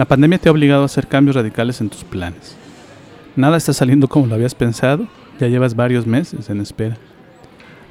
La pandemia te ha obligado a hacer cambios radicales en tus planes. Nada está saliendo como lo habías pensado, ya llevas varios meses en espera.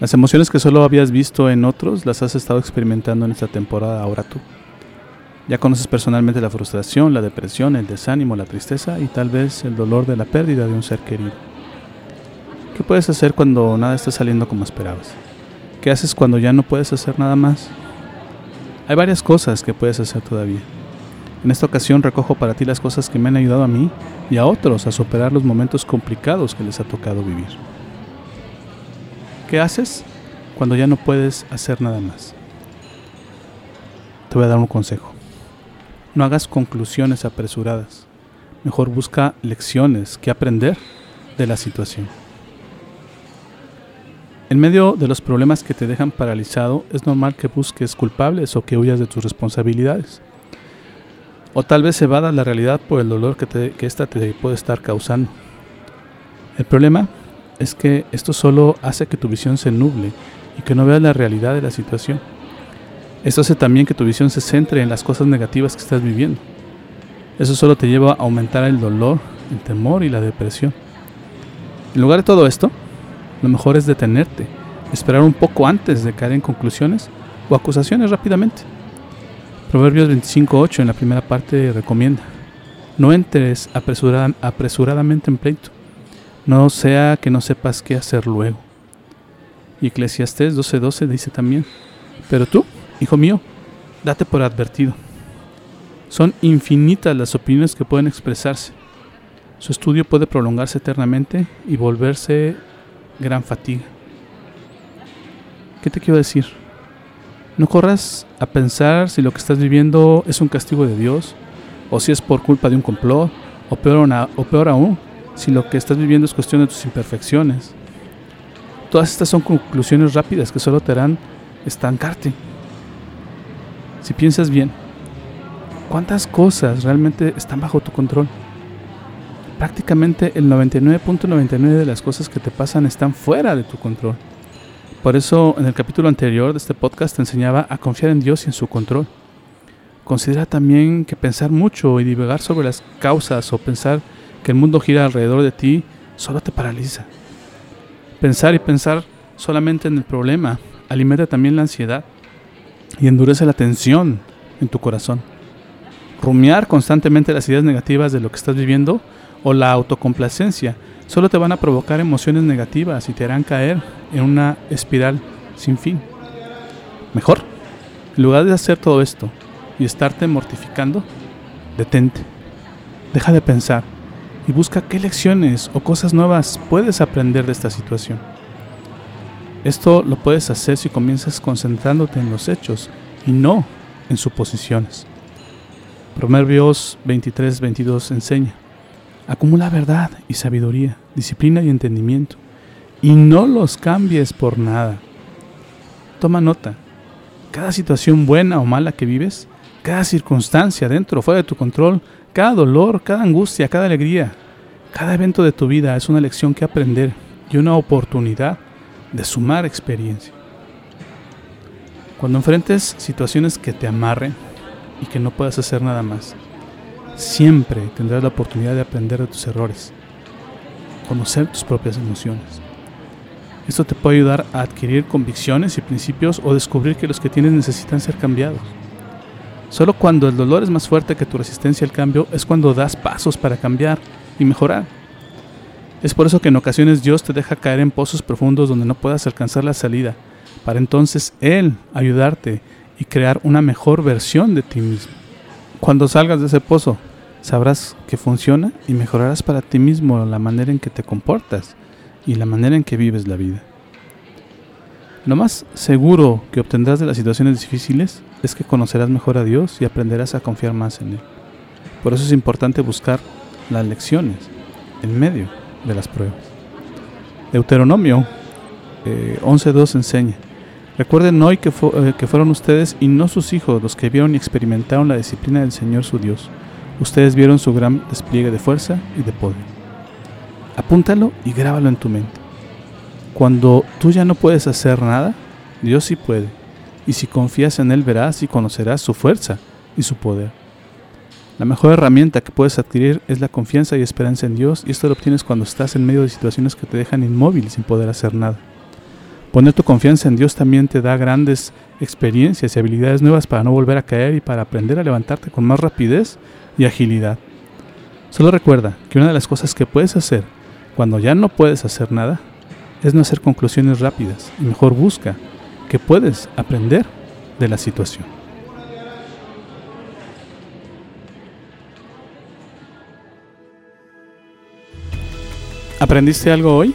Las emociones que solo habías visto en otros las has estado experimentando en esta temporada ahora tú. Ya conoces personalmente la frustración, la depresión, el desánimo, la tristeza y tal vez el dolor de la pérdida de un ser querido. ¿Qué puedes hacer cuando nada está saliendo como esperabas? ¿Qué haces cuando ya no puedes hacer nada más? Hay varias cosas que puedes hacer todavía. En esta ocasión recojo para ti las cosas que me han ayudado a mí y a otros a superar los momentos complicados que les ha tocado vivir. ¿Qué haces cuando ya no puedes hacer nada más? Te voy a dar un consejo. No hagas conclusiones apresuradas. Mejor busca lecciones que aprender de la situación. En medio de los problemas que te dejan paralizado, es normal que busques culpables o que huyas de tus responsabilidades. O tal vez evada la realidad por el dolor que, que esta te puede estar causando. El problema es que esto solo hace que tu visión se nuble y que no veas la realidad de la situación. Esto hace también que tu visión se centre en las cosas negativas que estás viviendo. Eso solo te lleva a aumentar el dolor, el temor y la depresión. En lugar de todo esto, lo mejor es detenerte, esperar un poco antes de caer en conclusiones o acusaciones rápidamente. Proverbios 25.8 en la primera parte recomienda, no entres apresuradamente en pleito, no sea que no sepas qué hacer luego. Y Eclesiastés 12.12 dice también, pero tú, hijo mío, date por advertido. Son infinitas las opiniones que pueden expresarse. Su estudio puede prolongarse eternamente y volverse gran fatiga. ¿Qué te quiero decir? No corras a pensar si lo que estás viviendo es un castigo de Dios, o si es por culpa de un complot, o peor, o peor aún, si lo que estás viviendo es cuestión de tus imperfecciones. Todas estas son conclusiones rápidas que solo te harán estancarte. Si piensas bien, ¿cuántas cosas realmente están bajo tu control? Prácticamente el 99.99 de las cosas que te pasan están fuera de tu control. Por eso en el capítulo anterior de este podcast te enseñaba a confiar en Dios y en su control. Considera también que pensar mucho y divagar sobre las causas o pensar que el mundo gira alrededor de ti solo te paraliza. Pensar y pensar solamente en el problema alimenta también la ansiedad y endurece la tensión en tu corazón. Rumiar constantemente las ideas negativas de lo que estás viviendo o la autocomplacencia solo te van a provocar emociones negativas y te harán caer en una espiral sin fin. Mejor, en lugar de hacer todo esto y estarte mortificando, detente, deja de pensar y busca qué lecciones o cosas nuevas puedes aprender de esta situación. Esto lo puedes hacer si comienzas concentrándote en los hechos y no en suposiciones. Proverbios 23-22 enseña, acumula verdad y sabiduría, disciplina y entendimiento y no los cambies por nada. Toma nota, cada situación buena o mala que vives, cada circunstancia dentro o fuera de tu control, cada dolor, cada angustia, cada alegría, cada evento de tu vida es una lección que aprender y una oportunidad de sumar experiencia. Cuando enfrentes situaciones que te amarren y que no puedas hacer nada más, siempre tendrás la oportunidad de aprender de tus errores, conocer tus propias emociones esto te puede ayudar a adquirir convicciones y principios o descubrir que los que tienes necesitan ser cambiados. Solo cuando el dolor es más fuerte que tu resistencia al cambio es cuando das pasos para cambiar y mejorar. Es por eso que en ocasiones Dios te deja caer en pozos profundos donde no puedas alcanzar la salida, para entonces Él ayudarte y crear una mejor versión de ti mismo. Cuando salgas de ese pozo, sabrás que funciona y mejorarás para ti mismo la manera en que te comportas y la manera en que vives la vida. Lo más seguro que obtendrás de las situaciones difíciles es que conocerás mejor a Dios y aprenderás a confiar más en Él. Por eso es importante buscar las lecciones en medio de las pruebas. Deuteronomio 11.2 eh, enseña, recuerden hoy que, eh, que fueron ustedes y no sus hijos los que vieron y experimentaron la disciplina del Señor su Dios. Ustedes vieron su gran despliegue de fuerza y de poder. Apúntalo y grábalo en tu mente. Cuando tú ya no puedes hacer nada, Dios sí puede. Y si confías en Él verás y conocerás su fuerza y su poder. La mejor herramienta que puedes adquirir es la confianza y esperanza en Dios y esto lo obtienes cuando estás en medio de situaciones que te dejan inmóvil sin poder hacer nada. Poner tu confianza en Dios también te da grandes experiencias y habilidades nuevas para no volver a caer y para aprender a levantarte con más rapidez y agilidad. Solo recuerda que una de las cosas que puedes hacer cuando ya no puedes hacer nada es no hacer conclusiones rápidas y mejor busca que puedes aprender de la situación. ¿Aprendiste algo hoy?